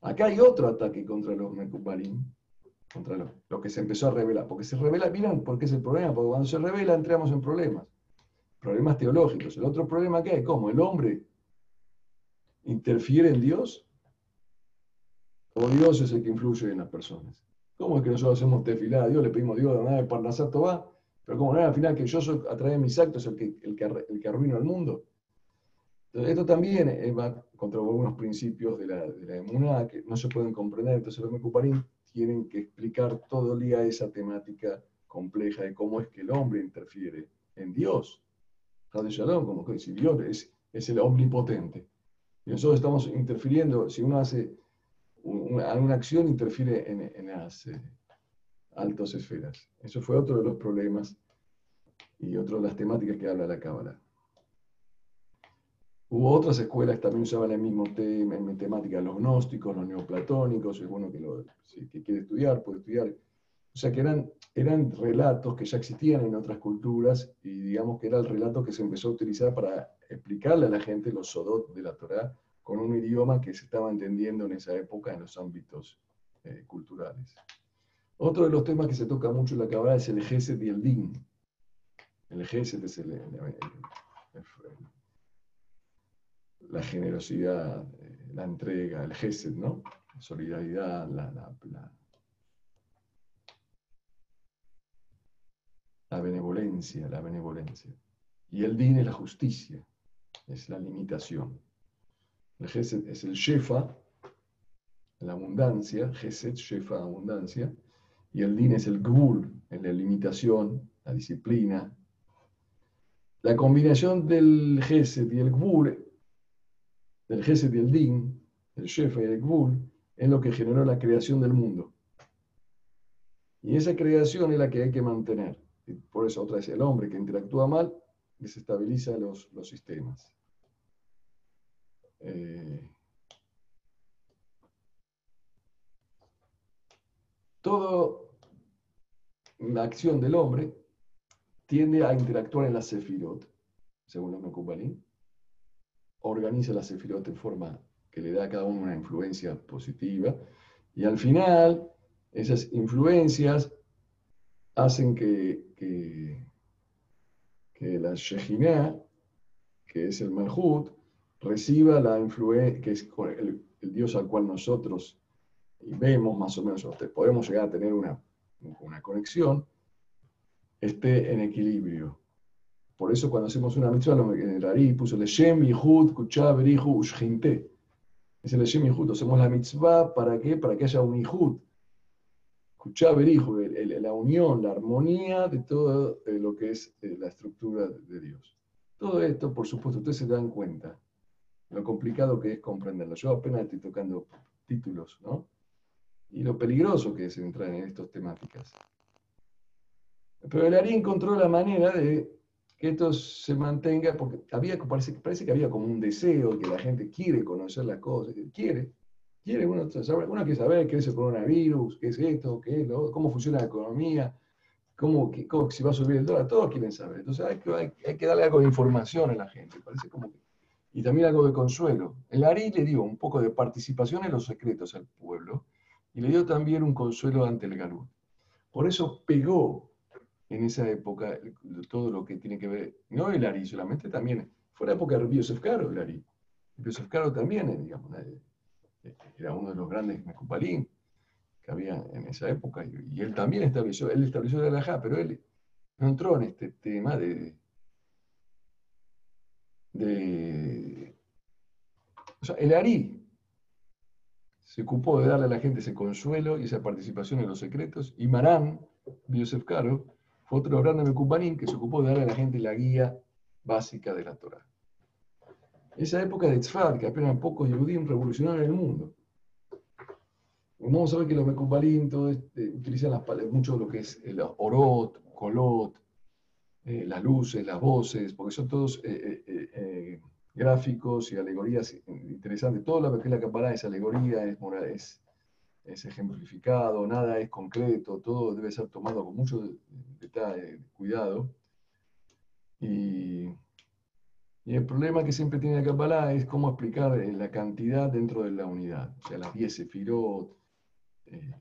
Acá hay otro ataque contra los Mekubalim, contra lo, que se empezó a revelar. Porque se revela, miren por qué es el problema, porque cuando se revela entramos en problemas. Problemas teológicos. El otro problema que hay, ¿cómo? ¿El hombre interfiere en Dios? ¿O Dios es el que influye en las personas? ¿Cómo es que nosotros hacemos tefilá a Dios, le pedimos a Dios, nada de Parnasat va? Pero como no, al final que yo soy, a través de mis actos el que, el que, el que arruino el mundo. Entonces, esto también eh, va contra algunos principios de la, de la que no se pueden comprender. Entonces los Mekuparim tienen que explicar todo el día esa temática compleja de cómo es que el hombre interfiere en Dios. Shalom, como que Dios es, es, el omnipotente. Y nosotros estamos interfiriendo, si uno hace una, acción, interfiere en, las eh, altas esferas. Eso fue otro de los problemas y otra de las temáticas que habla la Cábala. Hubo otras escuelas que también usaban el mismo tema, en temática, los gnósticos, los neoplatónicos, es bueno que, lo, si quiere estudiar, puede estudiar. O sea que eran, eran relatos que ya existían en otras culturas y digamos que era el relato que se empezó a utilizar para explicarle a la gente los sodot de la Torah con un idioma que se estaba entendiendo en esa época en los ámbitos eh, culturales. Otro de los temas que se toca mucho en la Kabbalah es el Geset y el Din. El Geset es el la generosidad, eh, la entrega, el gesed, ¿no? La solidaridad, la, la, benevolencia, la benevolencia. Y el din es la justicia, es la limitación. El gesed es el shefa, la abundancia, gesed, shefa, abundancia, y el din es el gvul, la limitación, la disciplina. La combinación del gesed y el gvul del Gesed y el Din, el Shefa y el Gvul, es lo que generó la creación del mundo. Y esa creación es la que hay que mantener. Y por eso otra vez el hombre que interactúa mal desestabiliza los sistemas. Eh, toda la acción del hombre tiende a interactuar en la Sefirot, según los Mekubalim, organiza la sefirot en forma que le da a cada uno una influencia positiva, y al final esas influencias hacen que, que, la Shejinah, que es el Malhut, reciba la influencia, que es el, Dios al cual nosotros vemos más o menos, podemos llegar a tener una, una conexión, esté en equilibrio. Por eso cuando hacemos una mitzvah, el Ari puso Leshem, Yihud, Kuchá, Berihu, Ushjinte. Es el Leshem, Yihud. Hacemos la mitzvah, ¿para qué? Para que haya un Yihud. Kuchá, Berihu, la unión, la armonía de todo lo que es eh, la estructura de Dios. Todo esto, por supuesto, ustedes se dan cuenta lo complicado que es comprenderlo. Yo apenas estoy tocando títulos, ¿no? Y lo peligroso que es entrar en estas temáticas. Pero el Ari encontró la manera de que esto se mantenga, porque había, parece, parece que había como un deseo, que la gente quiere conocer las cosas, quiere, quiere uno, uno quiere saber qué es el coronavirus, qué es esto, qué es lo, cómo funciona la economía, ¿Cómo, si va a subir el dólar? Todos quieren saber. Entonces hay que, hay, que darle algo de información a la gente. Parece como y también algo de consuelo. El Ari le dio un poco de participación en los secretos al pueblo y le dio también un consuelo ante el Galut. Por eso pegó en esa época todo lo que tiene que ver, no el Ari solamente, también fue la época de Yosef Caro, el Ari. Yosef Caro también, eh, digamos, eh, era uno de los grandes Mecupalín que había en esa época, y, él también estableció, él estableció la Alajá, pero él no entró en este tema de o sea, el Ari se ocupó de darle a la gente ese consuelo y esa participación en los secretos, y Marán, Yosef Caro, fue otro grande Mekubanín que se ocupó de darle a la gente la guía básica de la Torah. Esa época de Tzfat, que apenas pocos judíos revolucionaron el mundo. Vamos a ver que los Mekubalim este, utilizan las, mucho lo que es el orot, colot, eh, las luces, las voces, porque son todos eh, eh, gráficos y alegorías interesantes. Todo lo que es la campana es alegoría, es, es, ejemplificado, nada es concreto, todo debe ser tomado con mucho detalle, cuidado. Y, y, el problema que siempre tiene la Kabbalah es cómo explicar la cantidad dentro de la unidad. O sea, las 10 sefirot, eh,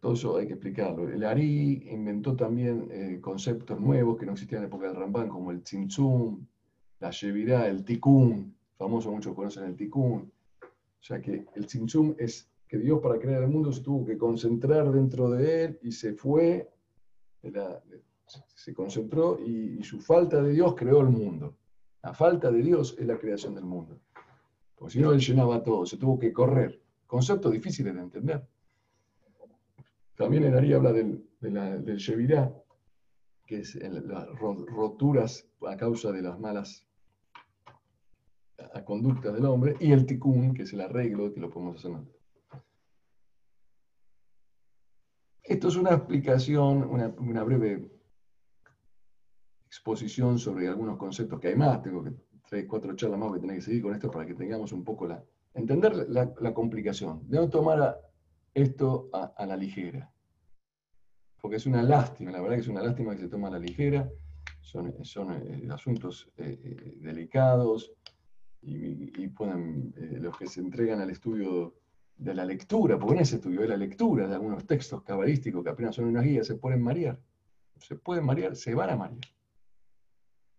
todo eso hay que explicarlo. El Ari inventó también eh, conceptos nuevos que no existían en la época del Ramban, como el Tzimtzum, la Shevirá, el Tikkun, famoso, muchos conocen el Tikkun. O sea que el Tzimtzum es que Dios para crear el mundo se tuvo que concentrar dentro de él y se fue, se concentró y, su falta de Dios creó el mundo. La falta de Dios es la creación del mundo. Porque si no, él llenaba todo, se tuvo que correr. Conceptos difíciles de entender. También en Ari habla del, del Shevirá, que es las roturas a causa de las malas conductas del hombre, y el tikkun, que es el arreglo, que lo podemos hacer nosotros. Esto es una explicación, una, breve exposición sobre algunos conceptos que hay más. Tengo que tres, cuatro charlas más que tener que seguir con esto para que tengamos un poco la, entender la, complicación, de no tomar esto a, la ligera. Porque es una lástima, la verdad es una lástima que se toma a la ligera, son, son eh, asuntos eh, eh, delicados y, pueden, los que se entregan al estudio de la lectura, porque en ese estudio de la lectura de algunos textos cabalísticos que apenas son unas guías, se pueden marear. Se pueden marear, se van a marear.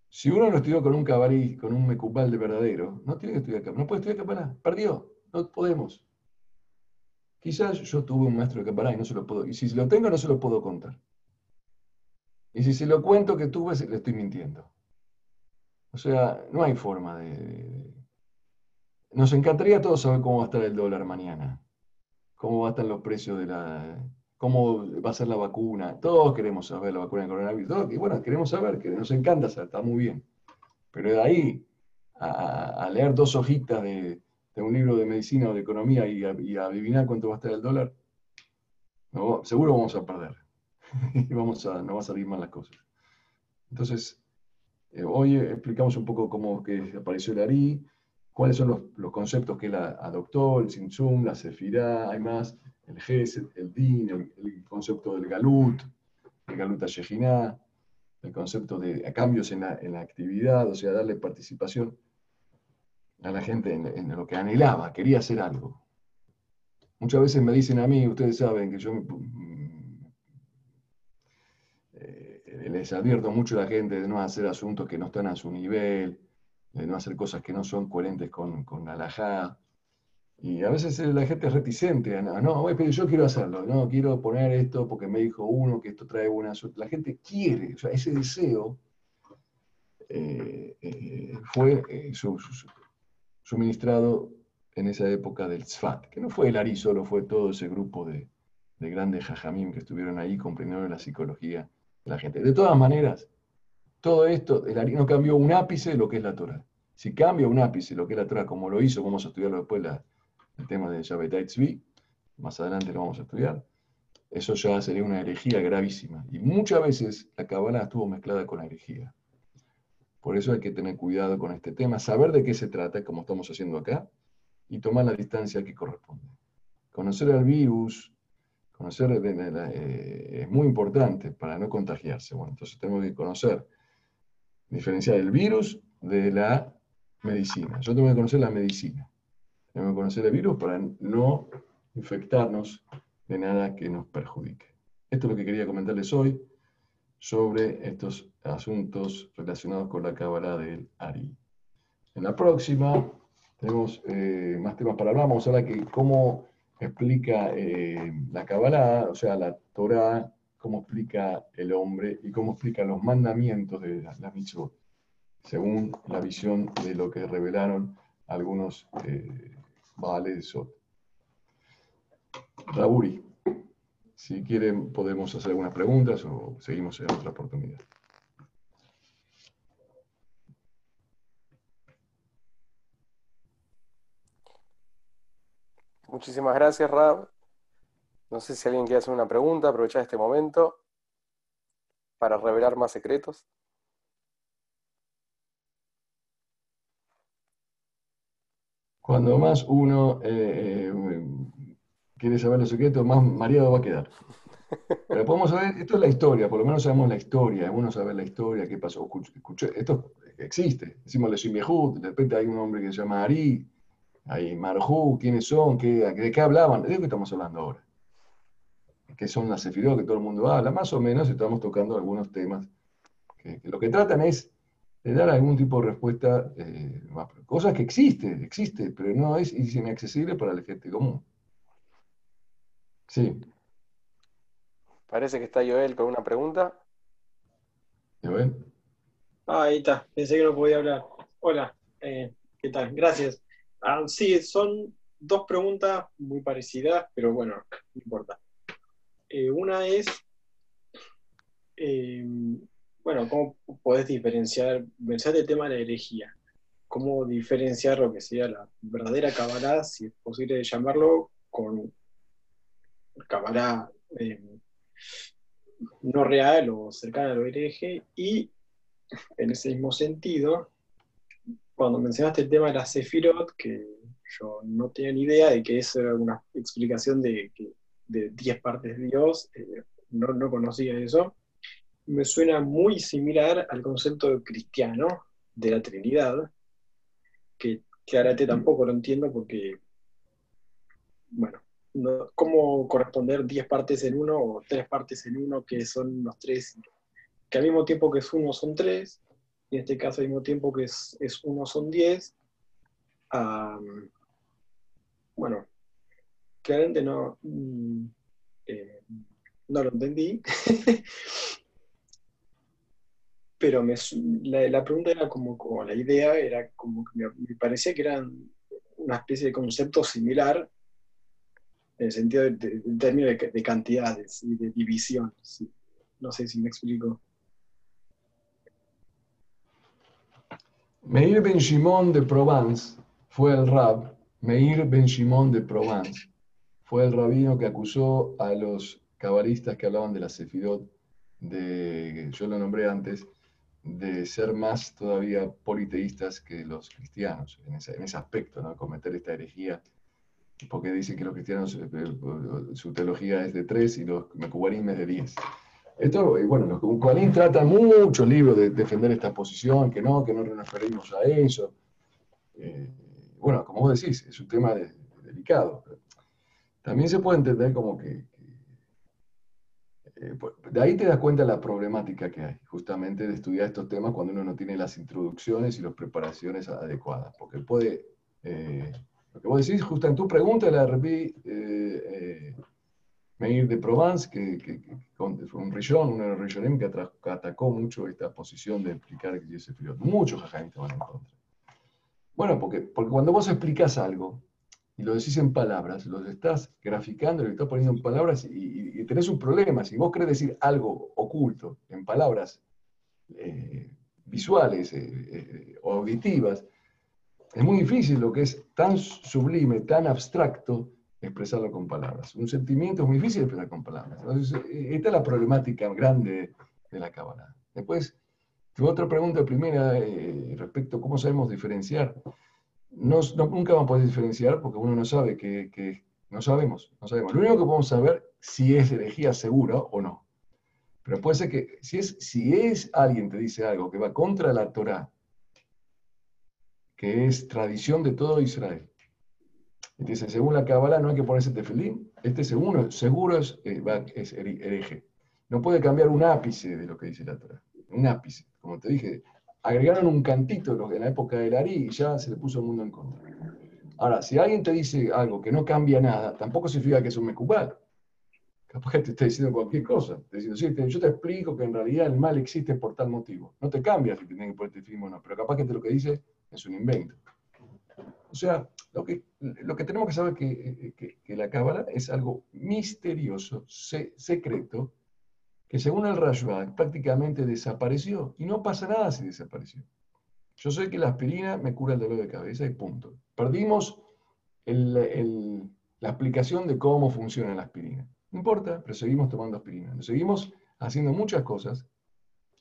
Si uno lo estudió con un cabarí, con un mecubal de verdadero, no tiene que estudiar cabalá, no puede estudiar cabalá, perdió, no podemos. Quizás yo tuve un maestro de cabalá y no se lo puedo, y si lo tengo no se lo puedo contar. Y si se lo cuento que tuve, le estoy mintiendo. O sea, no hay forma de... Nos encantaría todos saber cómo va a estar el dólar mañana, cómo van a estar los precios de la, cómo va a ser la vacuna. Todos queremos saber la vacuna del coronavirus. y bueno, queremos saber, que nos encanta está muy bien. Pero de ahí a, leer dos hojitas de, un libro de medicina o de economía y, adivinar cuánto va a estar el dólar, seguro vamos a perder. [LAUGHS] y vamos a, no va a salir mal las cosas. Entonces, eh, hoy explicamos un poco cómo que apareció el ARI, cuáles son los, conceptos que él adoptó, el Simsum, la Sefirá, hay más el Gesed, el Din, el, concepto del Galut, el Galut Shejiná, el concepto de cambios en la, actividad, o sea, darle participación a la gente en, lo que anhelaba, quería hacer algo. Muchas veces me dicen a mí, ustedes saben que yo mm, eh, les advierto mucho a la gente de no hacer asuntos que no están a su nivel, de no hacer cosas que no son coherentes con, con la y a veces la gente es reticente, no, no, pero yo quiero hacerlo, no, quiero poner esto porque me dijo uno que esto trae buena suerte. La gente quiere, o sea, ese deseo eh, eh, fue eh, suministrado en esa época del Tzfat, que no fue el Ari solo, fue todo ese grupo de, grandes jajamim que estuvieron ahí comprendiendo la psicología de la gente. De todas maneras, todo esto, el Ari no cambió un ápice de lo que es la Torah. Si cambia un ápice lo que es la Torah, como lo hizo, vamos a estudiarlo después el tema de Shabbatai Tzvi, más adelante lo vamos a estudiar, eso ya sería una herejía gravísima. Y muchas veces la Kabbalah estuvo mezclada con la herejía. Por eso hay que tener cuidado con este tema, saber de qué se trata, como estamos haciendo acá, y tomar la distancia que corresponde. Conocer al virus Conocer eh, es muy importante para no contagiarse. Bueno, entonces tenemos que conocer, diferenciar el virus de la medicina. Yo tengo que conocer la medicina. Tengo que conocer el virus para no infectarnos de nada que nos perjudique. Esto es lo que quería comentarles hoy sobre estos asuntos relacionados con la cábala del Ari. En la próxima tenemos eh, más temas para hablar. Vamos a hablar de cómo explica eh, la cábala, o sea, la Torah, cómo explica el hombre y cómo explica los mandamientos de la, la según la visión de lo que revelaron algunos eh, Baales de Sot. Raburi, si quieren podemos hacer algunas preguntas o seguimos en otra oportunidad. Muchísimas gracias, Rab. No sé si alguien quiere hacer una pregunta, aprovechar este momento para revelar más secretos. Cuando más uno eh, eh, quiere saber los secretos, más mareado va a quedar. Pero podemos saber, esto es la historia, por lo menos sabemos la historia, es bueno saber la historia, qué pasó. esto existe, decimos le de repente hay un hombre que se llama Ari, hay Marjú, quiénes son, ¿Qué, de qué hablaban, de qué estamos hablando ahora. ¿Qué son las sefirot que todo el mundo habla? Más o menos estamos tocando algunos temas que lo que tratan es de dar algún tipo de respuesta, eh, cosas que existe, existe, pero no es inaccesible para la gente común. Sí. Parece que está Joel con una pregunta. Joel. Ah, ahí está, pensé que no podía hablar. Hola, eh, ¿qué tal? Gracias. Ah, sí, son dos preguntas muy parecidas, pero bueno, no importa. Eh, una es, bueno, ¿cómo podés diferenciar, pensar el tema de la herejía? ¿Cómo diferenciar lo que sería la verdadera Kabbalah, si es posible llamarlo, con Kabbalah eh, no real o cercana a lo hereje? Y en ese mismo sentido, cuando mencionaste el tema de la Sefirot, que yo no tenía ni idea de que eso era una explicación de, de 10 partes de Dios, eh, no, no conocía eso. Me suena muy similar al concepto cristiano de la Trinidad, que claramente tampoco lo entiendo porque, bueno, ¿cómo corresponder 10 partes en uno o 3 partes en uno que son los tres, que al mismo tiempo que es uno son tres, en este caso al mismo tiempo que es, uno son 10? bueno, claramente no, mm, eh, no lo entendí. [LAUGHS] pero me, la, pregunta era como, como, la idea era como que me, parecía que eran una especie de concepto similar en el sentido de, en términos de, cantidades y de división. No sé si me explico. Meir Ben Shimon de Provence fue el rab. Meir Ben de Provence fue el rabino que acusó a los cabalistas que hablaban de la Sefidot, de, yo lo nombré antes, de ser más todavía politeístas que los cristianos en ese, en ese aspecto, ¿no? cometer esta herejía, porque dicen que los cristianos, eh, eh, su teología es de tres y los mecubarim es de diez. Esto, bueno, los Mecubarim tratan muchos libros de defender esta posición, que no, que no nos referimos a eso. Eh, bueno, como vos decís, es un tema delicado. También se puede entender como que, eh, pues, de ahí te das cuenta de la problemática que hay, justamente de estudiar estos temas cuando uno no tiene las introducciones y las preparaciones adecuadas. Porque puede, eh, lo que vos decís, justo en tu pregunta, la repí Meir de Provence, que, fue un rillón, un rillonem que, atacó mucho esta posición de explicar que ese frío. Muchos jajaines van en contra. Bueno, porque, porque cuando vos explicas algo, y lo decís en palabras, lo estás graficando, lo estás poniendo en palabras y, tenés un problema. Si vos querés decir algo oculto en palabras eh, visuales eh, eh, auditivas, es muy difícil lo que es tan sublime, tan abstracto, expresarlo con palabras. Un sentimiento es muy difícil expresar con palabras. Entonces, esta es la problemática grande de la cábala. Después, tu otra pregunta primera respecto a cómo sabemos diferenciar no, nunca vamos a poder diferenciar porque uno no sabe que, no sabemos, no sabemos. Lo único que podemos saber si es herejía seguro o no. Pero puede ser que si es, si es alguien te dice algo que va contra la Torah, que es tradición de todo Israel, dice, según la Kabbalah no hay que ponerse tefilín, este seguro, seguro es, eh, es hereje. No puede cambiar un ápice de lo que dice la Torah. Un ápice. Como te dije, agregaron un cantito en la época del Ari y ya se le puso el mundo en contra. Ahora, si alguien te dice algo que no cambia nada, tampoco significa que es un mecubal. Capaz que te está diciendo cualquier cosa. Te diciendo, sí, yo te explico que en realidad el mal existe por tal motivo. No te cambia si te tienen que poner o no, pero capaz que te lo que dice es un invento. O sea, lo que, lo que tenemos que saber es que, que, la cábala es algo misterioso, secreto, que según el Rashbag prácticamente desapareció. Y no pasa nada si desapareció. Yo sé que la aspirina me cura el dolor de cabeza y punto. Perdimos la explicación de cómo funciona la aspirina. No importa, pero seguimos tomando aspirina. Seguimos haciendo muchas cosas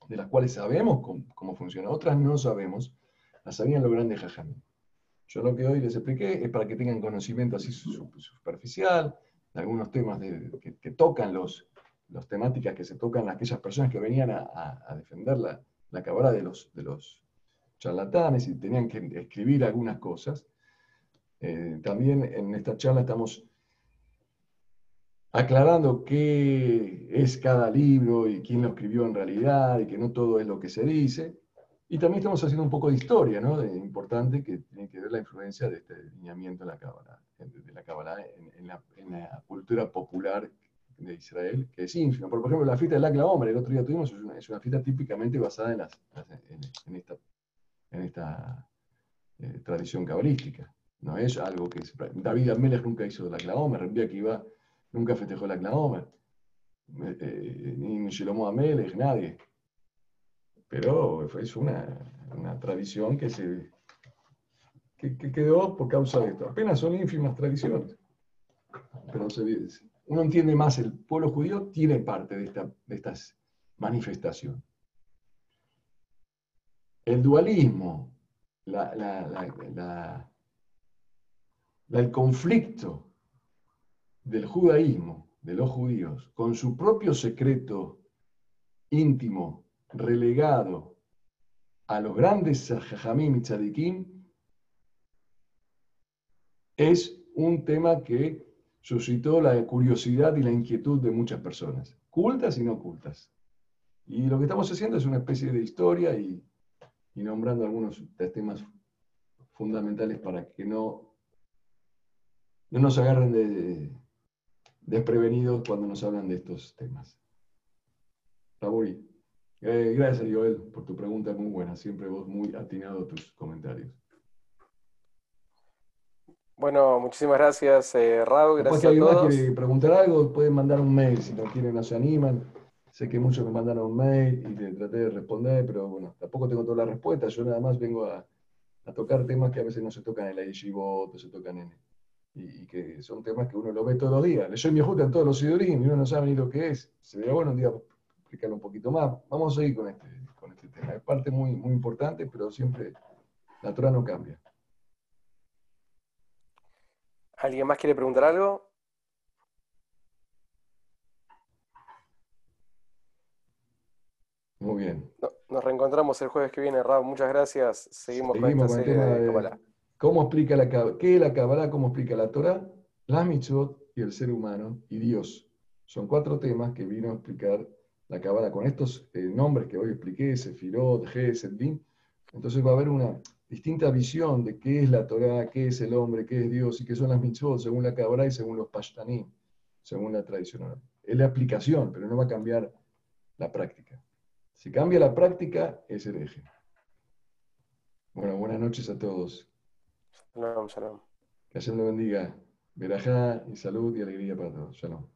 de las cuales sabemos cómo, cómo funciona, otras no sabemos, las sabían los grandes jajamín. Yo lo que hoy les expliqué es para que tengan conocimiento así superficial de algunos temas que, tocan los, las temáticas que se tocan aquellas personas que venían a, defender la, la de los, de los charlatanes y tenían que escribir algunas cosas. Eh, también en esta charla estamos aclarando qué es cada libro y quién lo escribió en realidad y que no todo es lo que se dice. Y también estamos haciendo un poco de historia, ¿no? De, importante que tiene que ver la influencia de este lineamiento de la Cábala, de la Cábala en, la, cultura popular de Israel, que es ínfima. Por ejemplo, la fiesta del Akla Omer, el otro día tuvimos, es una, es una fiesta típicamente basada en, las, en, esta, en esta eh, tradición cabalística. No es algo que... David Amelech nunca hizo la Akla Omer, el día que iba nunca festejó la Akla Omer. Eh, eh, ni Shelomo Amelech, nadie pero es una, una tradición que, se, que, quedó por causa de esto. Apenas son ínfimas tradiciones. Pero uno entiende más, el pueblo judío tiene parte de, esta, de estas manifestaciones. El dualismo, la, la, el conflicto del judaísmo, de los judíos, con su propio secreto íntimo relegado a los grandes Jajamim y Tzadikim es un tema que suscitó la curiosidad y la inquietud de muchas personas, cultas y no cultas. Y lo que estamos haciendo es una especie de historia y, nombrando algunos temas fundamentales para que no, no nos agarren de, desprevenidos cuando nos hablan de estos temas. Taburi. Eh, gracias, Joel, por tu pregunta muy buena. Siempre vos muy atinado a tus comentarios. Bueno, muchísimas gracias, eh, Raúl. Gracias si alguien más quiere preguntar algo, pueden mandar un mail. Si no quieren, no se animan. Sé que muchos me mandaron un mail y te traté de responder, pero bueno, tampoco tengo todas las respuestas. Yo nada más vengo a, tocar temas que a veces no se tocan en la Yeshivot, se tocan en. Y, que son temas que uno lo ve todos los días. Le mi en todos los sidorim y uno no sabe ni lo que es. Sería bueno un día explicarlo un poquito más. Vamos a seguir con este, con este tema. Es parte muy, muy importante, pero siempre la Torah no cambia. ¿Alguien más quiere preguntar algo? Muy bien. nos reencontramos el jueves que viene, Raúl. Muchas gracias. Seguimos, con esta serie de, ¿Cómo explica la ¿Qué es la Kabbalah? ¿Cómo explica la Torah? La mitzvot y el ser humano y Dios. Son cuatro temas que vino a explicar la Kabbalah con estos eh, nombres que hoy expliqué, Sefirot, Gesed, Din, entonces va a haber una distinta visión de qué es la Torah, qué es el hombre, qué es Dios y qué son las mitzvot según la Kabbalah y según los Pashtanim, según la tradición Es la aplicación, pero no va a cambiar la práctica. Si cambia la práctica, es hereje. Bueno, buenas noches a todos. Shalom, shalom. Que Hashem lo bendiga. Verajá y salud y alegría para todos. Shalom.